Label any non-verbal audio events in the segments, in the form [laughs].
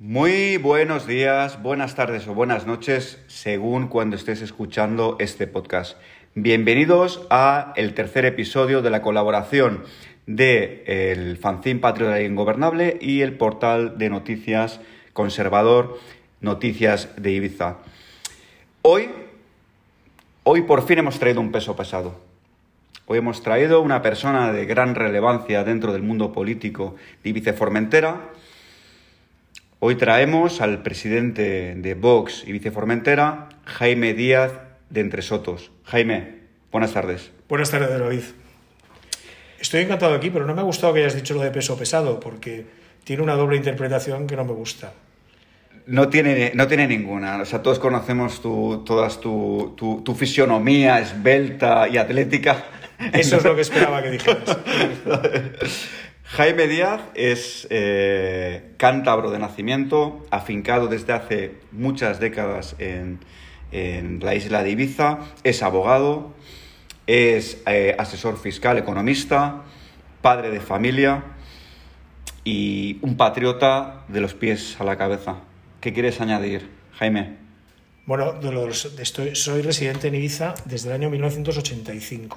Muy buenos días, buenas tardes o buenas noches, según cuando estés escuchando este podcast. Bienvenidos a el tercer episodio de la colaboración de el fanzine Patriota Ingobernable y el portal de noticias conservador Noticias de Ibiza. Hoy, hoy por fin hemos traído un peso pesado. Hoy hemos traído una persona de gran relevancia dentro del mundo político de Ibiza Formentera. Hoy traemos al presidente de Vox Ibiza Formentera, Jaime Díaz de Entre Sotos. Jaime, buenas tardes. Buenas tardes, David. Estoy encantado aquí, pero no me ha gustado que hayas dicho lo de peso pesado, porque tiene una doble interpretación que no me gusta. No tiene, no tiene ninguna. O sea, todos conocemos tu, todas tu, tu, tu fisionomía esbelta y atlética. Eso es lo que esperaba que dijeras. [laughs] Jaime Díaz es eh, cántabro de nacimiento, afincado desde hace muchas décadas en, la isla de Ibiza, es abogado, es eh, asesor fiscal, economista, padre de familia y un patriota de los pies a la cabeza. ¿Qué quieres añadir, Jaime? Bueno, estoy, soy residente en Ibiza desde el año 1985.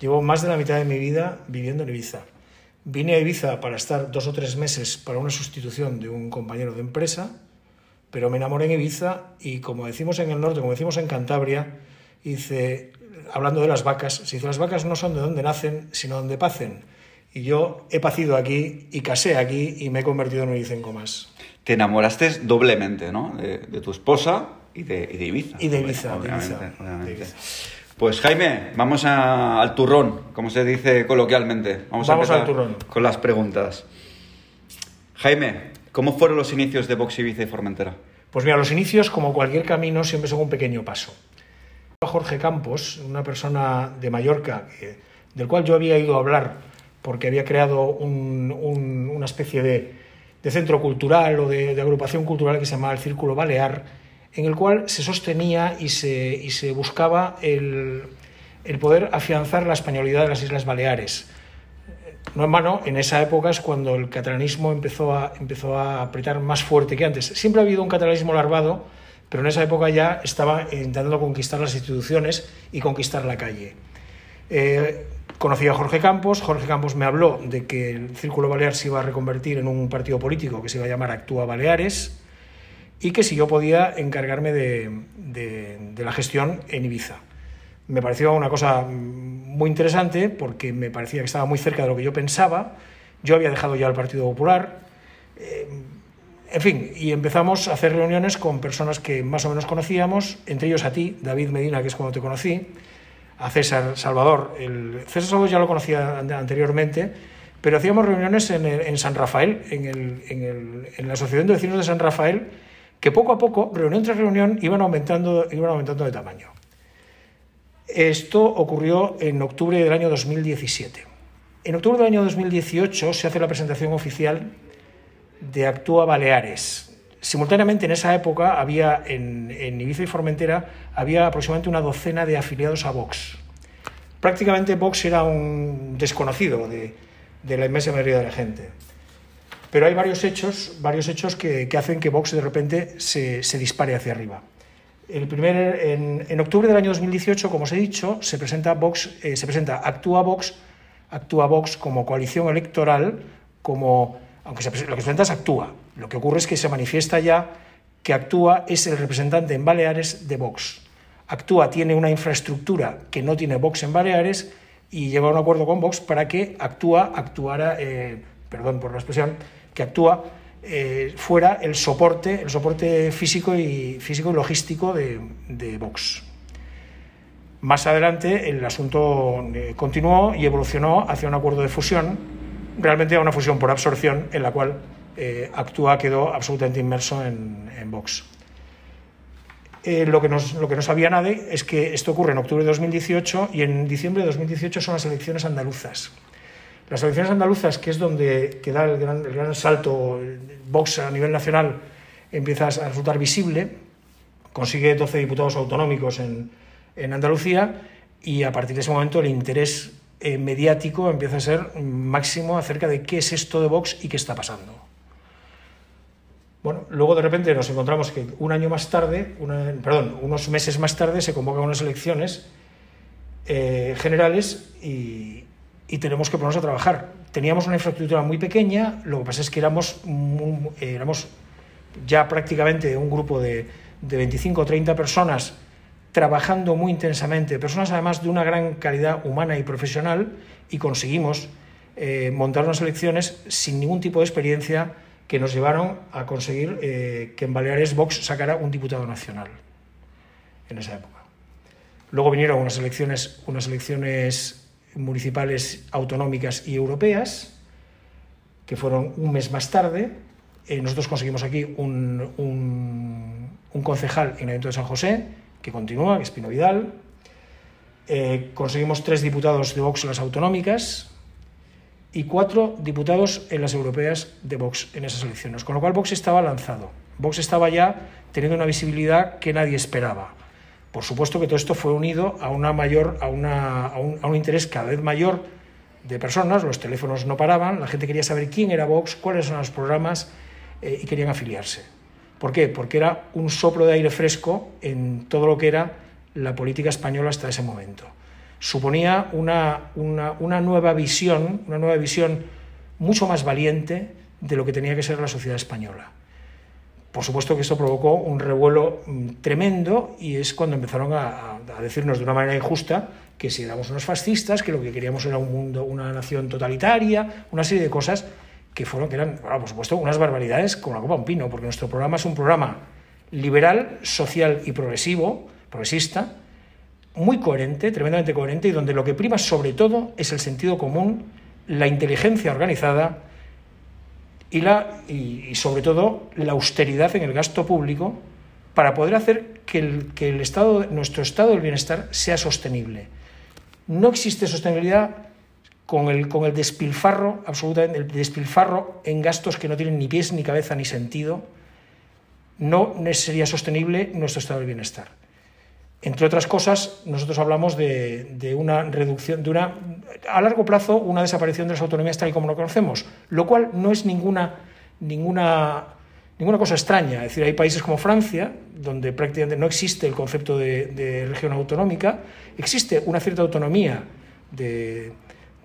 Llevo más de la mitad de mi vida viviendo en Ibiza. Vine a Ibiza para estar dos o tres meses para una sustitución de un compañero de empresa, pero me enamoré en Ibiza y como decimos en el norte, como decimos en Cantabria, hice, hablando de las vacas, se dice las vacas no son de donde nacen, sino donde pacen. Y yo he pacido aquí y casé aquí y me he convertido en un ibicenco más. Te enamoraste doblemente, ¿no? De, de tu esposa y de, y de Ibiza. Y de Ibiza, de obviamente, Ibiza, obviamente. de Ibiza. Pues Jaime, vamos a- al turrón, como se dice coloquialmente. Vamos, a empezar al turrón. con las preguntas. Jaime, ¿cómo fueron los inicios de Vox Ibiza y Formentera? Pues mira, los inicios, como cualquier camino, siempre son un pequeño paso. Jorge Campos, una persona de Mallorca, del cual yo había ido a hablar porque había creado un- un- una especie de, de centro cultural o de, de agrupación cultural que se llamaba el Círculo Balear, en el cual se sostenía y se, y se buscaba el, el poder afianzar la españolidad de las Islas Baleares. No en vano, en esa época es cuando el catalanismo empezó a, empezó a apretar más fuerte que antes. Siempre ha habido un catalanismo larvado, pero en esa época ya estaba intentando conquistar las instituciones y conquistar la calle. Eh, conocí a Jorge Campos, Jorge Campos me habló de que el Círculo Balear se iba a reconvertir en un partido político que se iba a llamar Actúa Baleares y que si yo podía encargarme de, de- de la gestión en Ibiza. Me pareció una cosa muy interesante porque me parecía que estaba muy cerca de lo que yo pensaba. Yo había dejado ya el Partido Popular. Eh, en fin, y empezamos a hacer reuniones con personas que más o menos conocíamos, entre ellos a ti, David Medina, que es cuando te conocí, a César Salvador. El, César Salvador ya lo conocía an- anteriormente, pero hacíamos reuniones en, el- en San Rafael, en, el- en en la Asociación de Vecinos de San Rafael, que poco a poco, reunión tras reunión, iban aumentando, iban aumentando de tamaño. Esto ocurrió en octubre del año 2017. En octubre del año 2018 se hace la presentación oficial de Actúa Baleares. Simultáneamente en esa época había en, en Ibiza y Formentera había aproximadamente una docena de afiliados a Vox. Prácticamente Vox era un desconocido de, de la inmensa mayoría de la gente. Pero hay varios hechos, varios hechos que, hacen que Vox de repente se, dispare hacia arriba. El primer, en, octubre del año 2018, como os he dicho, se presenta, Vox, eh, se presenta Actúa Vox, Actúa Vox como coalición electoral, como, aunque se, lo que se presenta es Actúa. Lo que ocurre es que se manifiesta ya que Actúa es el representante en Baleares de Vox. Actúa tiene una infraestructura que no tiene Vox en Baleares y llegó a un acuerdo con Vox para que Actúa actuara, eh, perdón por la expresión, que Actúa eh, fuera el soporte, el soporte físico y, físico y logístico de, Vox. Más adelante el asunto eh, continuó y evolucionó hacia un acuerdo de fusión, realmente una fusión por absorción en la cual eh, Actúa quedó absolutamente inmerso en, Vox. Lo, que lo que no sabía nadie es que esto ocurre en octubre de 2018 y en diciembre de 2018 son las elecciones andaluzas. Las elecciones andaluzas, que es donde que da el gran, el gran salto, Vox a nivel nacional empieza a resultar visible, consigue 12 diputados autonómicos en, en Andalucía y a partir de ese momento el interés eh, mediático empieza a ser máximo acerca de qué es esto de Vox y qué está pasando. Bueno, luego de repente nos encontramos que un año más tarde, perdón, unos meses más tarde se convocan unas elecciones eh, generales y, tenemos que ponernos a trabajar. Teníamos una infraestructura muy pequeña, lo que pasa es que éramos, éramos ya prácticamente un grupo de, de 25 o 30 personas trabajando muy intensamente, personas además de una gran calidad humana y profesional, y conseguimos eh, montar unas elecciones sin ningún tipo de experiencia que nos llevaron a conseguir eh, que en Baleares Vox sacara un diputado nacional en esa época. Luego vinieron unas elecciones, unas elecciones municipales, autonómicas y europeas, que fueron un mes más tarde. Eh, nosotros conseguimos aquí un, un, concejal en el Ayuntamiento de San José, que continúa, que es Pino Vidal. Eh, conseguimos tres diputados de Vox en las autonómicas y cuatro diputados en las europeas de Vox en esas elecciones. Con lo cual Vox estaba lanzado. Vox estaba ya teniendo una visibilidad que nadie esperaba. Por supuesto que todo esto fue unido a, una mayor, a, una, a, un, interés cada vez mayor de personas, los teléfonos no paraban, la gente quería saber quién era Vox, cuáles eran los programas eh, y querían afiliarse. ¿Por qué? Porque era un soplo de aire fresco en todo lo que era la política española hasta ese momento. Suponía una, una, nueva visión, una nueva visión mucho más valiente de lo que tenía que ser la sociedad española. Por supuesto que esto provocó un revuelo mm, tremendo y es cuando empezaron a, decirnos de una manera injusta que si éramos unos fascistas, que lo que queríamos era un mundo, una nación totalitaria, una serie de cosas que fueron, que eran, por supuesto, unas barbaridades como la copa un pino, porque nuestro programa es un programa liberal, social y progresivo, progresista, muy coherente, tremendamente coherente, y donde lo que prima sobre todo es el sentido común, la inteligencia organizada y, la, y, sobre todo la austeridad en el gasto público para poder hacer que, el, que el estado, nuestro estado del bienestar sea sostenible. No existe sostenibilidad con el, con el despilfarro, absolutamente, el despilfarro en gastos que no tienen ni pies, ni cabeza, ni sentido, no sería sostenible nuestro estado del bienestar. Entre otras cosas, nosotros hablamos de, de, una reducción, de una, a largo plazo, una desaparición de las autonomías tal y como lo conocemos, lo cual no es ninguna, ninguna, ninguna cosa extraña. Es decir, hay países como Francia, donde prácticamente no existe el concepto de, de región autonómica, existe una cierta autonomía de,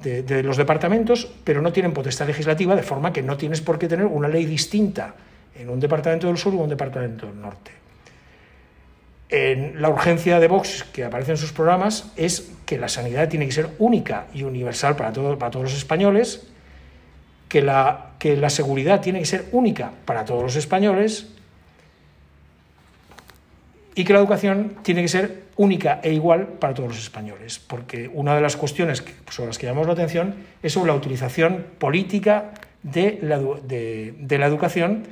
de, los departamentos, pero no tienen potestad legislativa, de forma que no tienes por qué tener una ley distinta en un departamento del sur o un departamento del norte. En la urgencia de Vox que aparece en sus programas es que la sanidad tiene que ser única y universal para, para todos los españoles, que la, que la seguridad tiene que ser única para todos los españoles y que la educación tiene que ser única e igual para todos los españoles, porque una de las cuestiones sobre las que llamamos la atención es sobre la utilización política de la, de, la educación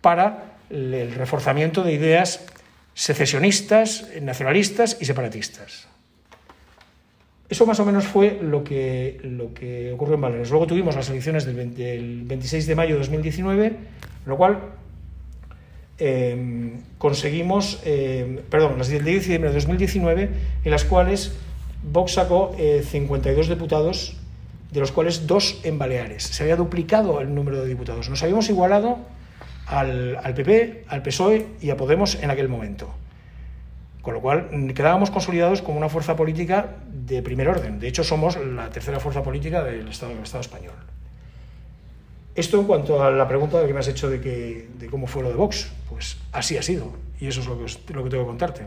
para el reforzamiento de ideas secesionistas, nacionalistas y separatistas. Eso más o menos fue lo que, lo que ocurrió en Baleares. Luego tuvimos las elecciones del, del 26 de mayo de 2019, lo cual Em, conseguimos, em, perdón, las del 10 de diciembre de 2019, en las cuales Vox sacó 52 eh, diputados, de los cuales dos en Baleares. Se había duplicado el número de diputados. Nos habíamos igualado al, PP, al PSOE y a Podemos en aquel momento. Con lo cual quedábamos consolidados como una fuerza política de primer orden. De hecho, somos la tercera fuerza política del Estado, del Estado español. Esto en cuanto a la pregunta que me has hecho de, que, de cómo fue lo de Vox, pues así ha sido. Y eso es lo que, lo que tengo que contarte.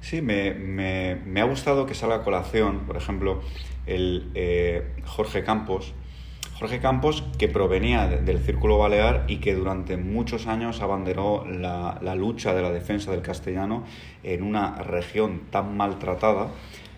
Sí, me, me, me, ha gustado que salga a colación, por ejemplo, el eh, Jorge Campos. Jorge Campos, que provenía del Círculo Balear y que durante muchos años abanderó la, lucha de la defensa del castellano en una región tan maltratada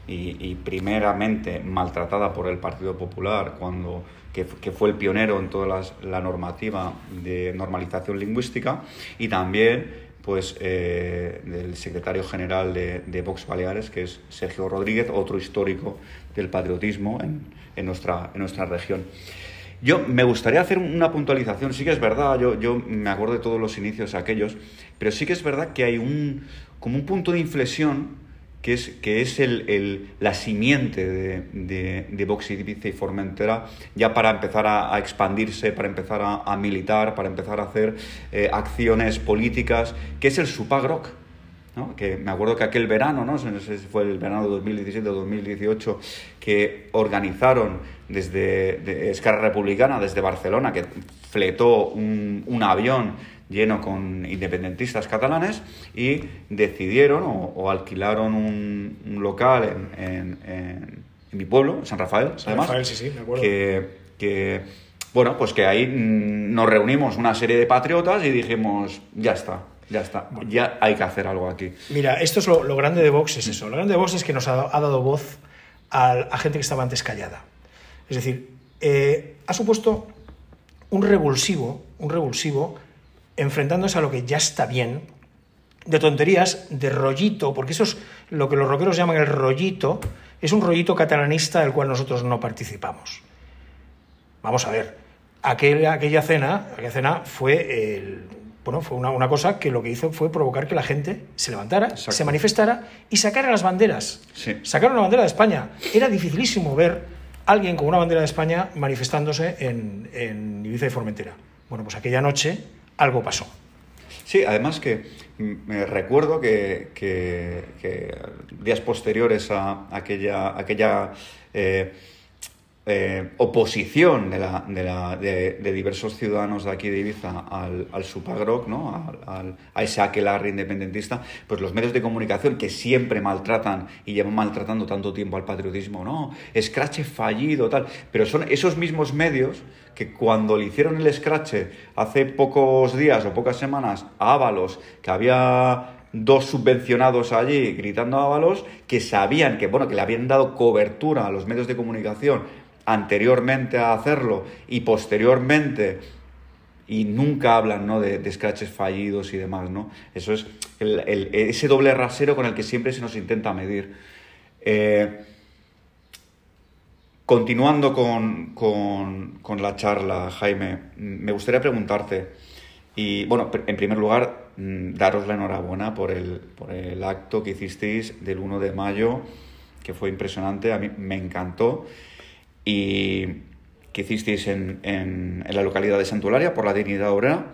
y, primeramente maltratada por el Partido Popular cuando que, fue el pionero en toda la normativa de normalización lingüística, y también pues, eh, del secretario general de, de, Vox Baleares, que es Sergio Rodríguez, otro histórico del patriotismo en, en, nuestra, en nuestra región. Yo me gustaría hacer una puntualización, sí que es verdad, yo, yo me acuerdo de todos los inicios aquellos, pero sí que es verdad que hay un, como un punto de inflexión que es, que es el, la simiente de, de, Ibiza y Formentera, ya para empezar a, expandirse, para empezar a, militar, para empezar a hacer eh, acciones políticas, que es el Supagroc. ¿No? que me acuerdo que aquel verano, ¿no? sé si fue el verano de 2017 o 2018, que organizaron desde Escarra Republicana, desde Barcelona, que fletó un, un avión lleno con independentistas catalanes y decidieron o, alquilaron un, local en, en, mi pueblo, San Rafael, San Rafael, sí, sí, me acuerdo. Que, bueno, pues que ahí nos reunimos una serie de patriotas y dijimos, ya está, ya está, ya hay que hacer algo aquí. Mira, esto es lo, grande de Vox, es eso. Lo grande de Vox es que nos ha, dado voz a, gente que estaba antes callada. Es decir, eh, ha supuesto un revulsivo, un revulsivo enfrentándose a lo que ya está bien, de tonterías, de rollito, porque eso es lo que los rockeros llaman el rollito, es un rollito catalanista del cual nosotros no participamos. Vamos a ver, aquella, aquella cena, aquella cena fue, el, bueno, fue una, cosa que lo que hizo fue provocar que la gente se levantara, se manifestara y sacara las banderas. Sí. Sacaron la bandera de España. Era dificilísimo ver a alguien con una bandera de España manifestándose en, en Ibiza y Formentera. Bueno, pues aquella noche algo pasó. Sí, además que me recuerdo que, días posteriores a aquella, aquella eh, eh, oposición de, la, de, la, de, diversos ciudadanos de aquí de Ibiza al, al Supagroc, ¿no? Al, a ese aquelarre independentista, pues los medios de comunicación que siempre maltratan y llevan maltratando tanto tiempo al patriotismo, no, escrache fallido, tal, pero son esos mismos medios que cuando le hicieron el escrache hace pocos días o pocas semanas a Ábalos, que había dos subvencionados allí gritando a Ábalos, que sabían que, bueno, que le habían dado cobertura a los medios de comunicación anteriormente a hacerlo y posteriormente y nunca hablan ¿no? de, de, scratches fallidos y demás, ¿no? Eso es ese doble rasero con el que siempre se nos intenta medir. Eh, continuando con, con, la charla, Jaime, me gustaría preguntarte, y bueno, en primer lugar, mm, daros la enhorabuena por el, por el acto que hicisteis del 1 de mayo, que fue impresionante, a mí me encantó y que hicisteis en, la localidad de Santularia por la dignidad obrera.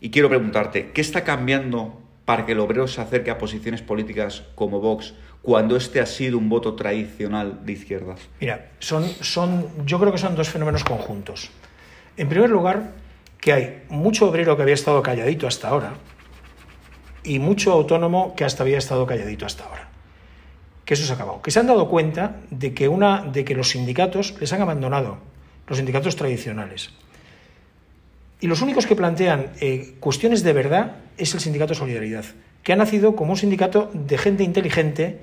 Y quiero preguntarte, ¿qué está cambiando para que el obrero se acerque a posiciones políticas como Vox cuando este ha sido un voto tradicional de izquierdas? Mira, son, son, yo creo que son dos fenómenos conjuntos. En primer lugar, que hay mucho obrero que había estado calladito hasta ahora y mucho autónomo que hasta había estado calladito hasta ahora que eso se ha acabado. Que se han dado cuenta de que, una, de que los sindicatos les han abandonado, los sindicatos tradicionales. Y los únicos que plantean eh, cuestiones de verdad es el sindicato Solidaridad, que ha nacido como un sindicato de gente inteligente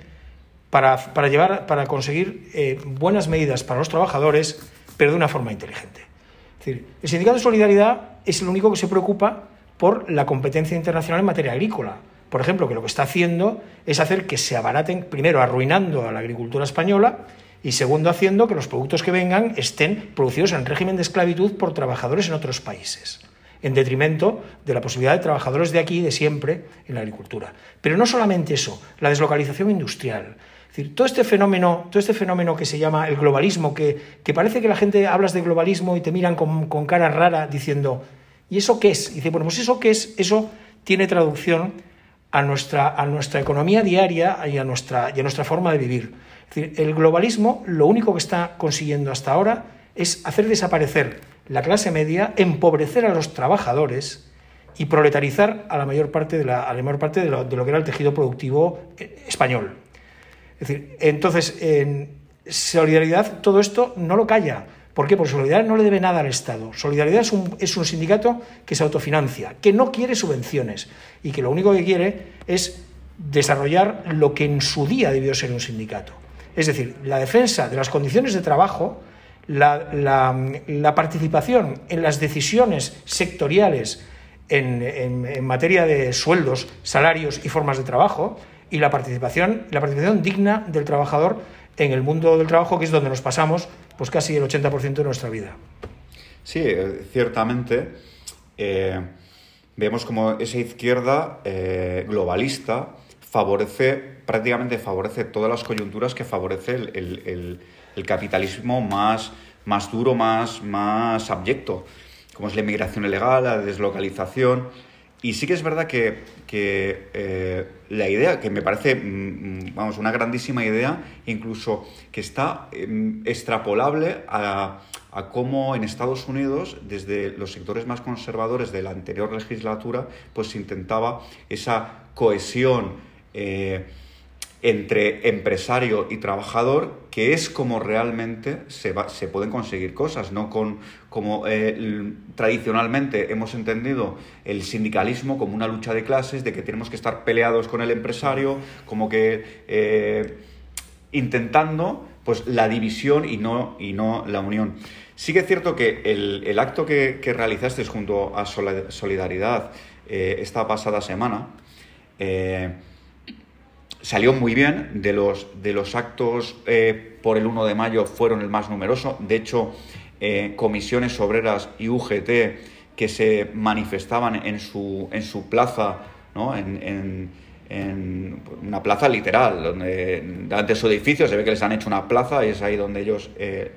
para, llevar, para conseguir eh, buenas medidas para los trabajadores, pero de una forma inteligente. Decir, el sindicato Solidaridad es el único que se preocupa por la competencia internacional en materia agrícola por ejemplo, que lo que está haciendo es hacer que se abaraten, primero arruinando a la agricultura española y segundo haciendo que los productos que vengan estén producidos en régimen de esclavitud por trabajadores en otros países, en detrimento de la posibilidad de trabajadores de aquí de siempre en la agricultura. Pero no solamente eso, la deslocalización industrial. Decir, todo este fenómeno, todo este fenómeno que se llama el globalismo, que, parece que la gente hablas de globalismo y te miran con, con cara rara diciendo, ¿y eso qué es? Y dice, bueno, pues eso qué es, eso tiene traducción a nuestra, a nuestra economía diaria y a nuestra, y a nuestra forma de vivir. Es decir, el globalismo lo único que está consiguiendo hasta ahora es hacer desaparecer la clase media, empobrecer a los trabajadores y proletarizar a la mayor parte de, la, a la mayor parte de lo, de lo que era el tejido productivo eh, español. Es decir, entonces, en solidaridad todo esto no lo calla. ¿Por qué? Porque Solidaridad no le debe nada al Estado. Solidaridad es un, es un sindicato que se autofinancia, que no quiere subvenciones y que lo único que quiere es desarrollar lo que en su día debió ser un sindicato. Es decir, la defensa de las condiciones de trabajo, la, la, participación en las decisiones sectoriales en, en, materia de sueldos, salarios y formas de trabajo, y la participación, la participación digna del trabajador en el mundo del trabajo, que es donde nos pasamos pues casi el 80% de nuestra vida. Sí, eh, ciertamente. Eh, vemos como esa izquierda eh, globalista favorece, prácticamente favorece todas las coyunturas que favorece el, capitalismo más, más duro, más, más abyecto, como es la inmigración ilegal, la deslocalización. Y sí que es verdad que, eh, la idea, que me parece, mm, mm, vamos, una grandísima idea, incluso que está em, extrapolable a, a, cómo en Estados Unidos, desde los sectores más conservadores de la anterior legislatura, pues se intentaba esa cohesión eh, entre empresario y trabajador, que es como realmente se, se pueden conseguir cosas, no con como eh, tradicionalmente hemos entendido el sindicalismo como una lucha de clases, de que tenemos que estar peleados con el empresario, como que eh, intentando pues la división y no, y no la unión. Sí que es cierto que el, acto que, realizaste junto a Solidaridad esta pasada semana, salió muy bien. De los, de los actos eh, por el 1 de mayo fueron el más numeroso. De hecho, eh, comisiones obreras y UGT que se manifestaban en su, en su plaza, ¿no? en, una plaza literal, donde ante su edificio se ve que les han hecho una plaza y es ahí donde ellos eh,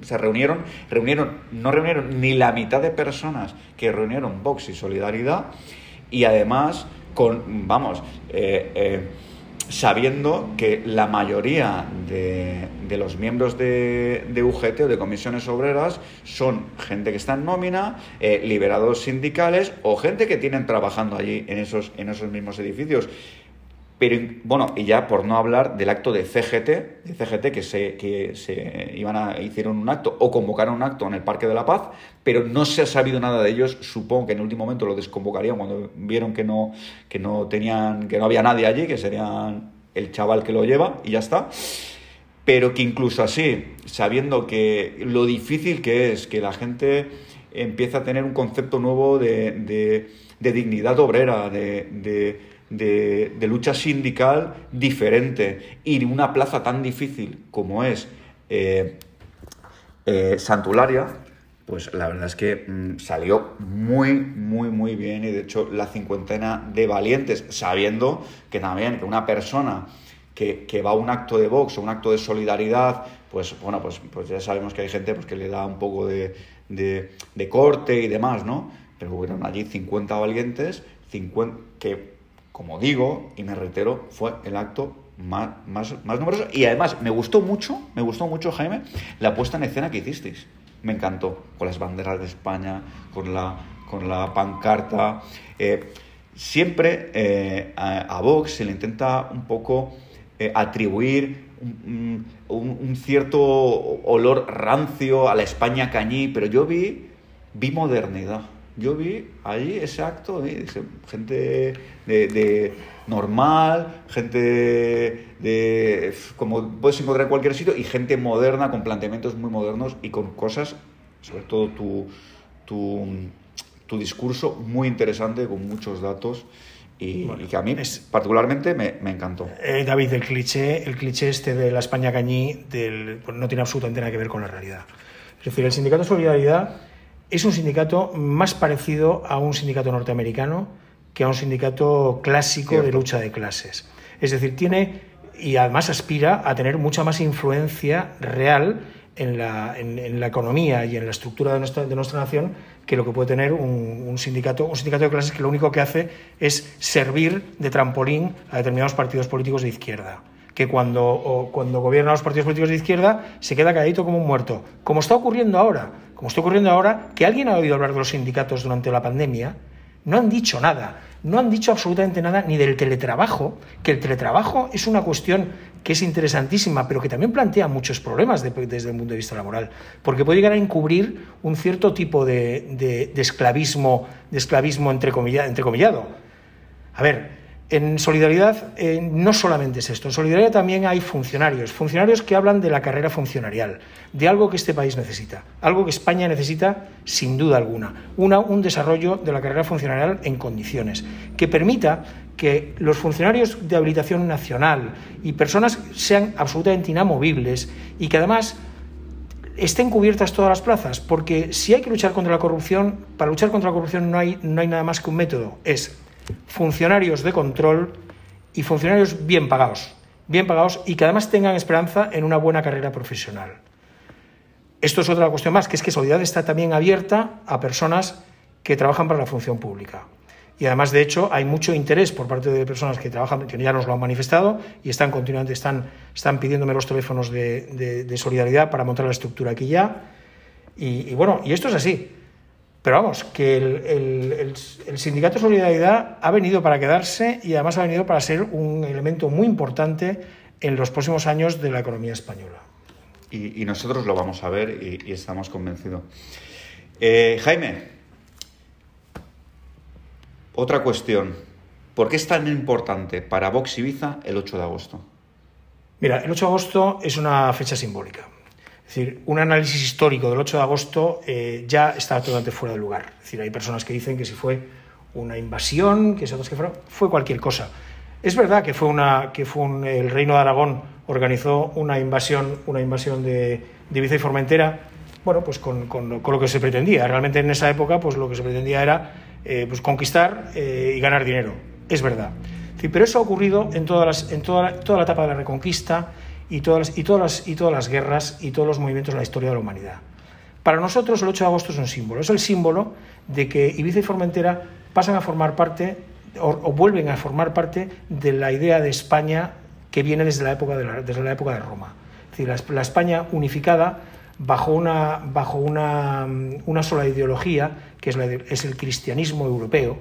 se reunieron. Reunieron, no reunieron ni la mitad de personas que reunieron Vox y Solidaridad y además con, vamos, sabiendo que la mayoría de, los miembros de, UGT o de comisiones obreras son gente que está en nómina, eh, liberados sindicales o gente que tienen trabajando allí en esos, en esos mismos edificios. Pero, bueno, y ya por no hablar del acto de CGT, de CGT que se, que se iban a, hicieron un acto o convocaron un acto en el Parque de la Paz, pero no se ha sabido nada de ellos. Supongo que en el último momento lo desconvocarían cuando vieron que no, que no tenían, que no había nadie allí, que serían el chaval que lo lleva y ya está. Pero que incluso así, sabiendo que lo difícil que es que la gente empieza a tener un concepto nuevo de, dignidad obrera, de de, lucha sindical diferente y una plaza tan difícil como es eh, eh, Santularia, pues la verdad es que mm, salió muy, muy, muy bien y de hecho la cincuentena de valientes, sabiendo que también que una persona que, va a un acto de box o un acto de solidaridad, pues bueno, pues, pues ya sabemos que hay gente pues, que le da un poco de, de, corte y demás, ¿no? Pero hubieron allí 50 valientes, 50, que como digo, y me reitero, fue el acto más, más, más numeroso. Y además, me gustó mucho, me gustó mucho, Jaime, la puesta en escena que hicisteis. Me encantó, con las banderas de España, con la, con la pancarta. Eh, siempre eh, a, Vox se le intenta un poco eh, atribuir un, un, cierto olor rancio a la España cañí, pero yo vi, vi modernidad yo vi allí ese acto, gente de, normal, gente de, como puedes encontrar en cualquier sitio, y gente moderna, con planteamientos muy modernos y con cosas, sobre todo tu, tu, tu discurso muy interesante, con muchos datos. Y, que a mí es, particularmente me, me encantó. Eh, David, el cliché, el cliché este de la España cañí del, pues no tiene absolutamente nada que ver con la realidad. Es decir, el sindicato de solidaridad es un sindicato más parecido a un sindicato norteamericano que a un sindicato clásico de lucha de clases. Es decir, tiene y además aspira a tener mucha más influencia real en la, en, la economía y en la estructura de nuestra, de nuestra nación que lo que puede tener un, sindicato, un sindicato de clases que lo único que hace es servir de trampolín a determinados partidos políticos de izquierda que cuando, cuando gobiernan los partidos políticos de izquierda se queda calladito como un muerto, como está ocurriendo ahora como está ocurriendo ahora, que alguien ha oído hablar de los sindicatos durante la pandemia, no han dicho nada, no han dicho absolutamente nada ni del teletrabajo, que el teletrabajo es una cuestión que es interesantísima, pero que también plantea muchos problemas desde el punto de vista laboral, porque puede llegar a encubrir un cierto tipo de, esclavismo, de esclavismo entrecomillado. A ver, en solidaridad eh, no solamente es esto, en solidaridad también hay funcionarios, funcionarios que hablan de la carrera funcionarial, de algo que este país necesita, algo que España necesita sin duda alguna, un desarrollo de la carrera funcionarial en condiciones, que permita que los funcionarios de habilitación nacional y personas sean absolutamente inamovibles y que además estén cubiertas todas las plazas, porque si hay que luchar contra la corrupción, para luchar contra la corrupción no hay, no hay nada más que un método, es funcionarios de control y funcionarios bien pagados, bien pagados y que además tengan esperanza en una buena carrera profesional. Esto es otra cuestión más, que es que Solidaridad está también abierta a personas que trabajan para la función pública. Y además, de hecho, hay mucho interés por parte de personas que trabajan, que ya nos lo han manifestado y están continuamente, están, están pidiéndome los teléfonos de, solidaridad para montar la estructura aquí ya. Y, bueno, y esto es así. Pero vamos, que el, el, sindicato de solidaridad ha venido para quedarse y además ha venido para ser un elemento muy importante en los próximos años de la economía española. Y, nosotros lo vamos a ver y, estamos convencidos. Eh, Jaime, otra cuestión. ¿Por qué es tan importante para Vox Ibiza el 8 de agosto? Mira, el 8 de agosto es una fecha simbólica. Es decir, un análisis histórico del 8 de agosto eh, ya está totalmente fuera de lugar. Es decir, hay personas que dicen que si fue una invasión, que si otras que fueron, fue cualquier cosa. Es verdad que fue una que fue el Reino de Aragón organizó una invasión, una invasión de, Ibiza y Formentera, bueno, pues con, con, lo que se pretendía. Realmente en esa época, pues lo que se pretendía era eh, pues conquistar eh, y ganar dinero. Es verdad. pero eso ha ocurrido en, todas las, en toda, toda, la etapa de la Reconquista y todas, las, guerras y todos los movimientos de la historia de la humanidad. Para nosotros el 8 de agosto es un símbolo. Es el símbolo de que Ibiza y Formentera pasan a formar parte o, vuelven a formar parte de la idea de España que viene desde la época de, de Roma. Es decir, la España unificada bajo una, sola ideología, que es, el cristianismo europeo,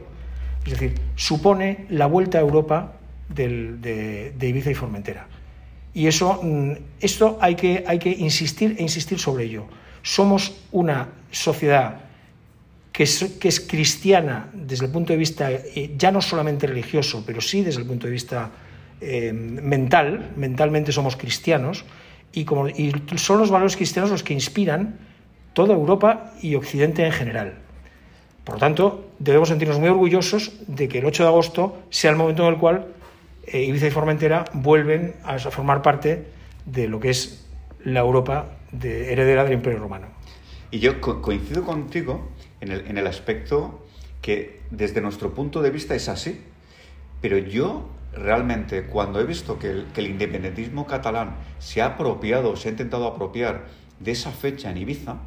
es decir, supone la vuelta a Europa de, Ibiza y Formentera. Y eso, mm, esto hay que, hay que insistir e insistir sobre ello. Somos una sociedad que es, que es, cristiana desde el punto de vista eh, ya no solamente religioso, pero sí desde el punto de vista eh, mental, mentalmente somos cristianos, y, como, son los valores cristianos los que inspiran toda Europa y Occidente en general. Por lo tanto, debemos sentirnos muy orgullosos de que el 8 de agosto sea el momento en el cual eh, Ibiza y Formentera vuelven a formar parte de lo que es la Europa de, heredera del Imperio Romano. Y yo coincido contigo en el, en el aspecto que desde nuestro punto de vista es así, pero yo realmente cuando he visto que el, independentismo catalán se ha apropiado, se ha intentado apropiar de esa fecha en Ibiza,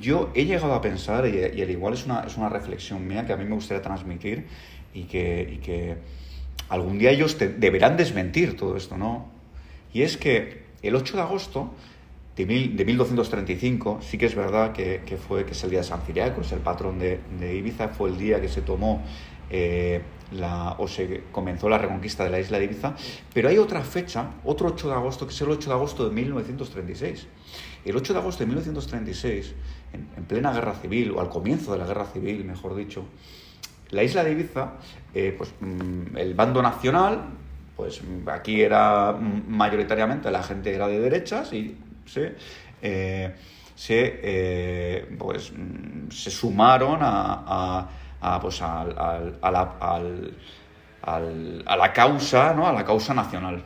yo he llegado a pensar, y, al igual es una, es una, reflexión mía que a mí me gustaría transmitir y que, que algún día ellos deberán desmentir todo esto, ¿no? Y es que el 8 de agosto de, de 1235, sí que es verdad que, fue, que es el día de San Ciriaco, es el patrón de, Ibiza, fue el día que se tomó eh, o se comenzó la reconquista de la isla de Ibiza, pero hay otra fecha, otro 8 de agosto, que es el 8 de agosto de 1936. El 8 de agosto de 1936, en, plena guerra civil, o al comienzo de la guerra civil, mejor dicho, la isla de Ibiza, eh, pues mm, el bando nacional, pues aquí era mayoritariamente la gente era de derechas y se, eh, se, pues, mm, se sumaron a a, pues, a, la, a la causa, ¿no? A la causa nacional.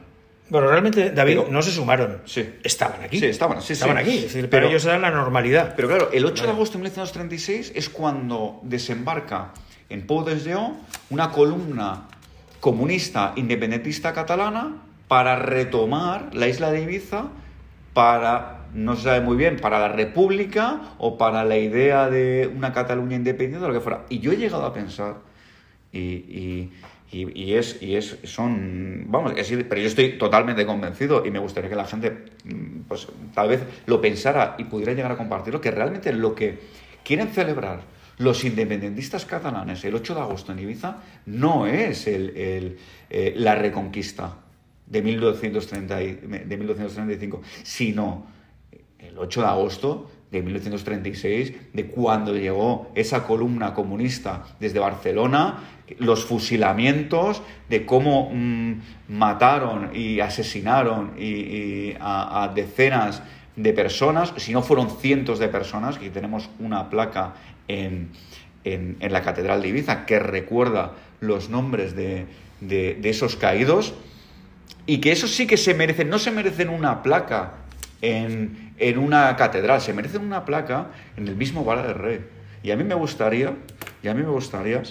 Bueno, realmente, David, no se sumaron. Sí. Estaban aquí. Sí, estaban, sí, estaban aquí. decir, pero ellos eran la normalidad. Pero claro, el 8 de agosto de 1936 es cuando desembarca en Pau de una columna comunista independentista catalana para retomar la isla de Ibiza para no se sabe muy bien, para la República o para la idea de una Cataluña independiente o lo que fuera. Y yo he llegado a pensar, y, es, y es, son, vamos, pero yo estoy totalmente convencido y me gustaría que la gente, pues tal vez lo pensara y pudiera llegar a compartirlo, que realmente lo que quieren celebrar los independentistas catalanes el 8 de agosto en Ibiza no es el, eh, la reconquista de, 1230, de 1235, sino el 8 de agosto de 1936, de cuando llegó esa columna comunista desde Barcelona, los fusilamientos, de cómo mm, mataron y asesinaron y, a, decenas de personas, si no fueron cientos de personas, que tenemos una placa en, la Catedral de Ibiza que recuerda los nombres de, de esos caídos, y que eso sí que se merecen, no se merecen una placa en, en una catedral, se merecen una placa en el mismo Vara del Rey. Y a mí me gustaría, y a mí me gustaría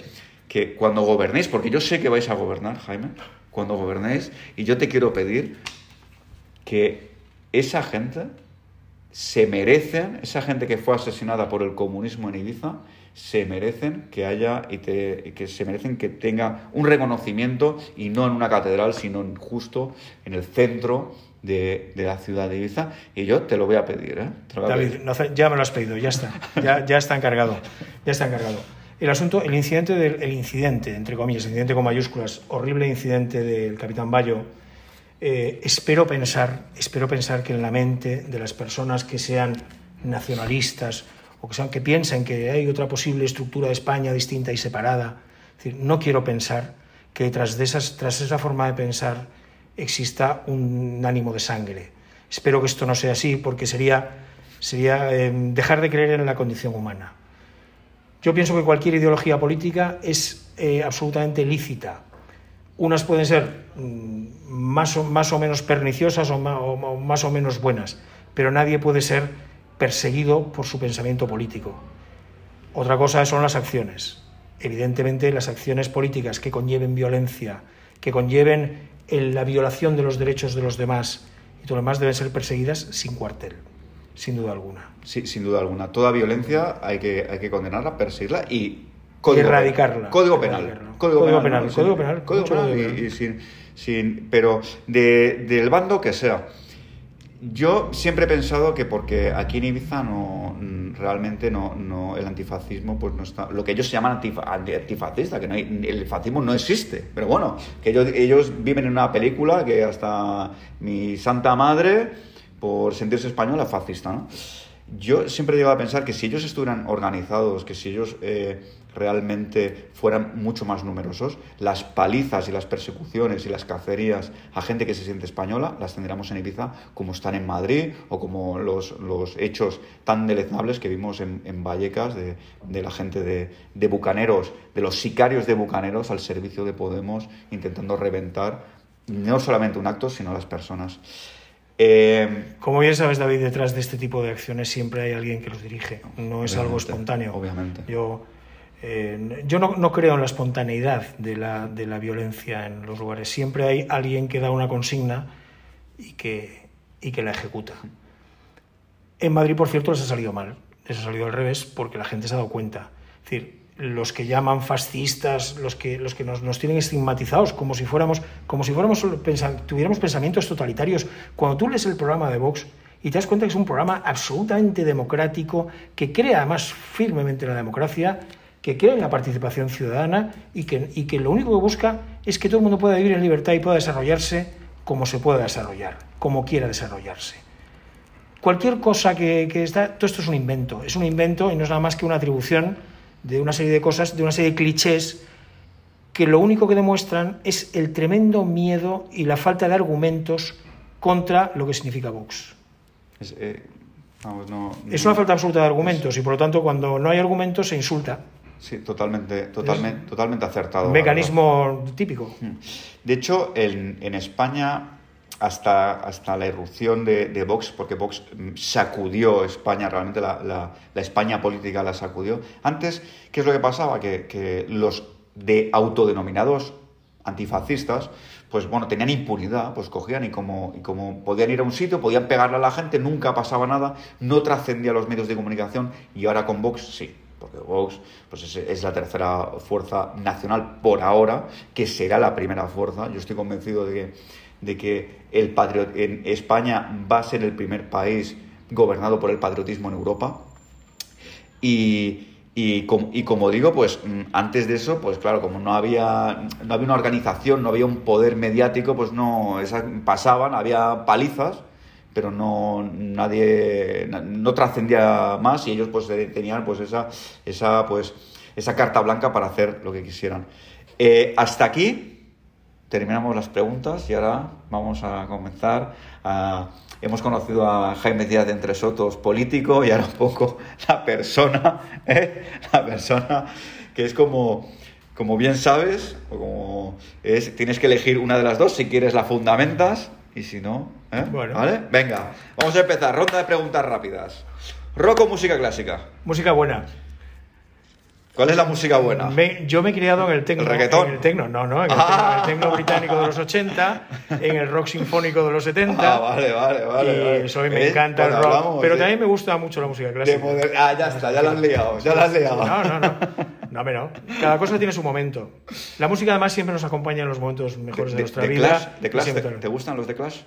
que cuando gobernéis, porque yo sé que vais a gobernar, Jaime, cuando gobernéis. Y yo te quiero pedir que esa gente se merecen, esa gente que fue asesinada por el comunismo en Ibiza, se merecen que haya y, que se merecen que tenga un reconocimiento y no en una catedral, sino justo en el centro de, la ciudad de Ibiza. Y yo te lo voy a pedir. ¿eh? David, ya me lo has pedido, ya está, ya, ya está encargado, ya está encargado. El asunto, el incidente del el incidente, entre comillas, incidente con mayúsculas, horrible incidente del capitán Bayo, eh, espero pensar, espero pensar que en la mente de las personas que sean nacionalistas o que, que piensen que hay otra posible estructura de España distinta y separada. decir, no quiero pensar que tras, de esas, tras esa forma de pensar exista un ánimo de sangre. Espero que esto no sea así porque sería, sería eh, dejar de creer en la condición humana. Yo pienso que cualquier ideología política es eh, absolutamente lícita. Unas pueden ser mm, más, o, más o menos perniciosas o más o menos buenas, pero nadie puede ser perseguido por su pensamiento político. Otra cosa son las acciones. Evidentemente, las acciones políticas que conlleven violencia, que conlleven la violación de los derechos de los demás y todo lo demás deben ser perseguidas sin cuartel, sin duda alguna. Sí, sin duda alguna. Toda violencia hay que, hay que condenarla, perseguirla y erradicarla. Código penal. Código, penal. Código penal. Código penal. Y, sin, sin, pero del bando que sea. Yo siempre he pensado que porque aquí en Ibiza no realmente no, no el antifascismo pues no está lo que ellos se llaman antifascista que no el fascismo no existe pero bueno que ellos, ellos viven en una película que hasta mi santa madre por sentirse española fascista ¿no? Yo siempre he llegado a pensar que si ellos estuvieran organizados que si ellos eh, realmente fueran mucho más numerosos, las palizas y las persecuciones y las cacerías a gente que se siente española las tendríamos en Ibiza como están en Madrid o como los, los hechos tan deleznables que vimos en, en Vallecas de, de, la gente de, de bucaneros, de los sicarios de bucaneros al servicio de Podemos intentando reventar no solamente un acto, sino las personas. Eh, Como bien sabes, David, detrás de este tipo de acciones siempre hay alguien que los dirige. No es algo espontáneo. Obviamente. Yo eh, yo no, creo en la espontaneidad de la, de la, violencia en los lugares. Siempre hay alguien que da una consigna y que, y que la ejecuta. En Madrid, por cierto, les ha salido mal. Les ha salido al revés porque la gente se ha dado cuenta. Es decir, los que llaman fascistas, los que, los que nos, nos tienen estigmatizados como si fuéramos, como si fuéramos tuviéramos pensamientos totalitarios. Cuando tú lees el programa de Vox y te das cuenta que es un programa absolutamente democrático, que crea además firmemente la democracia, que cree en la participación ciudadana y que, y que lo único que busca es que todo el mundo pueda vivir en libertad y pueda desarrollarse como se pueda desarrollar, como quiera desarrollarse. Cualquier cosa que, que está, todo esto es un invento, es un invento y no es nada más que una atribución de una serie de cosas, de una serie de clichés que lo único que demuestran es el tremendo miedo y la falta de argumentos contra lo que significa Vox. Es, eh, no, es una falta absoluta de argumentos y por lo tanto cuando no hay argumentos se insulta. Sí, totalmente, totalmente, totalmente acertado. mecanismo típico. Mm. De hecho, en, en España, hasta, hasta la irrupción de, Vox, porque Vox mm, sacudió España, realmente la, la, España política la sacudió. Antes, ¿qué es lo que pasaba? Que, que los de autodenominados antifascistas, pues bueno, tenían impunidad, pues cogían y como, y como podían ir a un sitio, podían pegarle a la gente, nunca pasaba nada, no trascendía los medios de comunicación y ahora con Vox sí porque Vox pues es, la tercera fuerza nacional por ahora, que será la primera fuerza. Yo estoy convencido de que, de que el en España va a ser el primer país gobernado por el patriotismo en Europa. Y, y, como, digo, pues mm, antes de eso, pues claro, como no había, no había una organización, no había un poder mediático, pues no, pasaban, había palizas pero no nadie no trascendía más y ellos pues eh, tenían pues esa esa pues esa carta blanca para hacer lo que quisieran eh, hasta aquí terminamos las preguntas y ahora vamos a comenzar hemos conocido a Jaime Díaz de Entre Sotos político y ahora un poco la persona [laughs] ¿eh? la persona que es como como bien sabes, como es, tienes que elegir una de las dos, si quieres la fundamentas y si no, ¿eh? ¿Vale? Venga, vamos a empezar. Ronda de preguntas rápidas. ¿Rock o música clásica? Música buena. ¿Cuál es la música buena? Me- yo me he criado en el tecno. ¿El reggaetón? En el tecno, no, no, en el, Ah. tecno, en el tecno británico de los 80, en el rock sinfónico de los 70. Ah, vale, vale, vale. y vale. mí me ¿Ves? encanta el Cuando rock. hablamos pero de- también me gusta mucho la música clásica. moder- Ah, ya está, ya la has liado, ya la has liado. No, no, no. No, hombre, no. Cada cosa tiene su momento. La música además siempre nos acompaña en los momentos mejores de, De, nuestra de vida. Clash, de Clash, ¿te, te gustan los de Clash?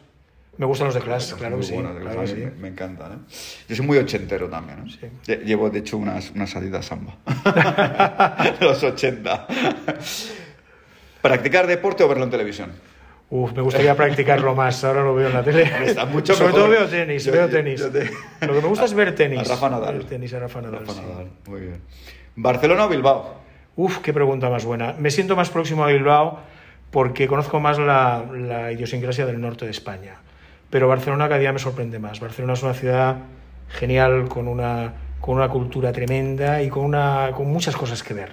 Me gustan los de Clash, claro que sí. de claro que me, me encantan. ¿eh? Yo soy muy ochentero también. ¿eh? Sí. Llevo, de hecho, unas, unas salidas samba. [laughs] los 80. ¿Practicar deporte o verlo en televisión? Uf, me gustaría practicarlo más. Ahora lo veo en la tele. [laughs] Está mucho Sobre mejor. todo veo tenis, Yo- veo tenis. yo te- Lo que me gusta es ver tenis. A Rafa Nadal. Ver tenis a Rafa Nadal. Rafa sí. Nadal, Muy bien. ¿Barcelona o Bilbao? Uf, qué pregunta más buena. Me siento más próximo a Bilbao porque conozco más la, la idiosincrasia del norte de España. Pero Barcelona cada día me sorprende más. Barcelona es una ciudad genial, con una, con una cultura tremenda y con, una, con muchas cosas que ver.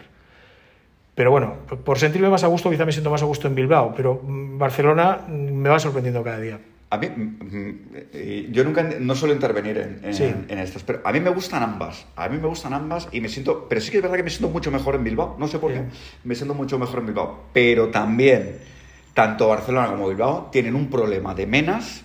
Pero bueno, por sentirme más a gusto, quizá me siento más a gusto en Bilbao, pero mm, Barcelona mm, me va sorprendiendo cada día. A mí, mm, eh, yo nunca, no suelo intervenir en, en, Sí. en estas, pero a mí me gustan ambas. A mí me gustan ambas y me siento, pero sí que es verdad que me siento mucho mejor en Bilbao. No sé por Sí. qué, me siento mucho mejor en Bilbao. Pero también, tanto Barcelona como Bilbao tienen un problema de menas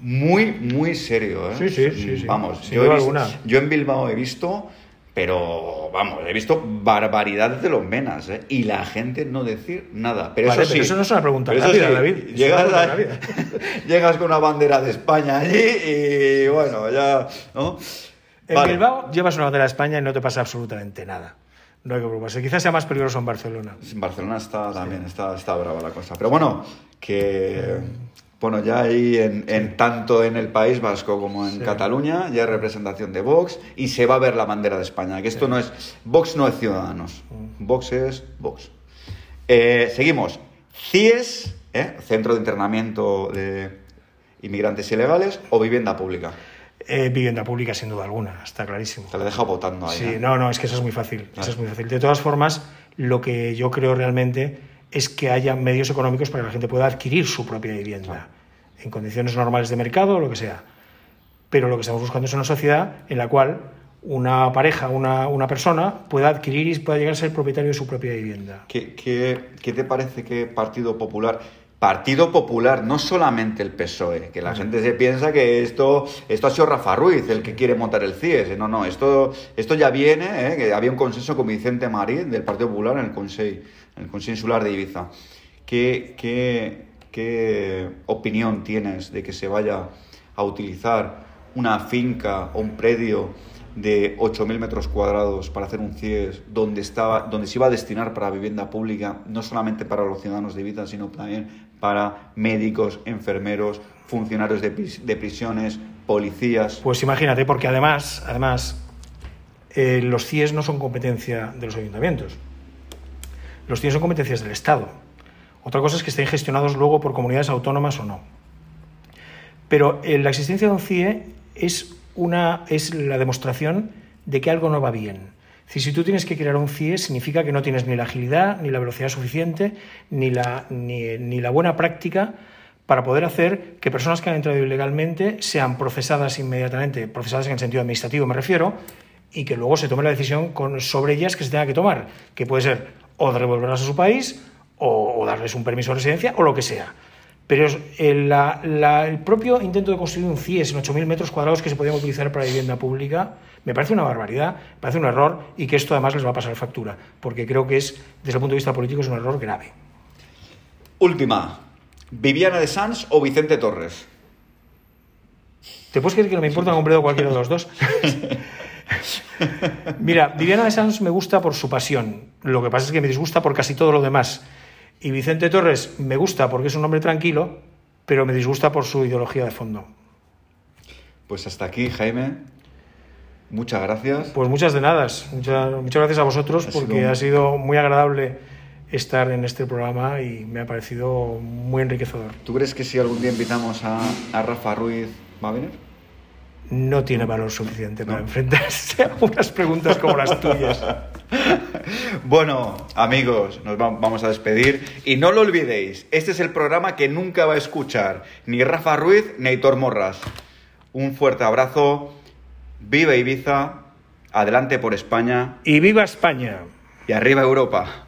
muy, muy serio. ¿eh? Sí, sí, sí, sí. Vamos, yo, he duda visto- alguna. yo en Bilbao he visto, pero vamos, he visto barbaridades de los menas, ¿eh? Y la gente no decir nada. Pero Vale, eso sí. pero eso no es una pregunta rápida, sí, David. Una Llegas, pregunta a- rápida. [laughs] llegas con una bandera de España allí y bueno, ya. ¿no? En Vale. Bilbao llevas una bandera de España y no te pasa absolutamente nada. No hay que preocuparse. Quizás sea más peligroso en Barcelona. En Barcelona está también, está, está brava la cosa. Pero bueno, que. Bueno, ya ahí en, en tanto en el País Vasco como en Sí. Cataluña ya hay representación de Vox y se va a ver la bandera de España. Que esto no es. Vox no es Ciudadanos. Mm. Vox es Vox. Eh, seguimos. CIES, ¿eh? Centro de Internamiento de Inmigrantes Ilegales, o Vivienda Pública. Eh, vivienda pública, sin duda alguna, está clarísimo. Te la he dejado votando ahí. Sí, ¿eh? no, no, es que eso es muy fácil. Eso es muy fácil. De todas formas, lo que yo creo realmente es que haya medios económicos para que la gente pueda adquirir su propia vivienda en condiciones normales de mercado o lo que sea. Pero lo que estamos buscando es una sociedad en la cual una pareja, una, una persona pueda adquirir y pueda llegar a ser propietario de su propia vivienda. ¿Qué, qué, qué te parece que Partido Popular... Partido Popular, no solamente el PSOE, que la gente se piensa que esto, esto ha sido Rafa Ruiz el que quiere montar el CIES. No, no, esto, esto ya viene, ¿eh? que había un consenso con Vicente Marín del Partido Popular en el Consejo, el Consejo Insular de Ibiza. ¿Qué, qué, qué opinión tienes de que se vaya a utilizar una finca o un predio de 8.000 metros cuadrados para hacer un CIES donde, estaba, donde se iba a destinar para vivienda pública, no solamente para los ciudadanos de Ibiza, sino también para médicos, enfermeros, funcionarios de, de prisiones, policías. Pues imagínate, porque además, además eh, los CIES no son competencia de los ayuntamientos. Los CIES son competencias del Estado. Otra cosa es que estén gestionados luego por comunidades autónomas o no. Pero eh, la existencia de un CIE es, una, es la demostración de que algo no va bien. Si tú tienes que crear un CIE, significa que no tienes ni la agilidad, ni la velocidad suficiente, ni la, ni, ni la buena práctica para poder hacer que personas que han entrado ilegalmente sean procesadas inmediatamente, procesadas en el sentido administrativo me refiero, y que luego se tome la decisión sobre ellas que se tenga que tomar, que puede ser o de devolverlas a su país, o, o darles un permiso de residencia, o lo que sea. Pero es- el, la- la- el propio intento de construir un CIES en 8.000 metros cuadrados que se podían utilizar para vivienda pública me parece una barbaridad, me parece un error y que esto además les va a pasar factura, porque creo que es, desde el punto de vista político, es un error grave. Última, Viviana de Sanz o Vicente Torres. ¿Te puedes creer que no me importa un hombre o cualquiera de los dos? [laughs] [laughs] Mira, Viviana de Sanz me gusta por su pasión. Lo que pasa es que me disgusta por casi todo lo demás. Y Vicente Torres me gusta porque es un hombre tranquilo, pero me disgusta por su ideología de fondo. Pues hasta aquí, Jaime. Muchas gracias. Pues muchas de nada. Muchas, muchas gracias a vosotros Ha porque ha sido muy agradable estar en este programa y me ha parecido muy enriquecedor. ¿Tú crees que si algún día invitamos a, a Rafa Ruiz va a venir? No tiene valor suficiente para No. enfrentarse a unas preguntas como las tuyas. [laughs] Bueno, amigos, nos va- vamos a despedir. Y no lo olvidéis, este es el programa que nunca va a escuchar ni Rafa Ruiz ni Aitor Morras. Un fuerte abrazo. Viva Ibiza. Adelante por España. Y viva España. Y arriba Europa.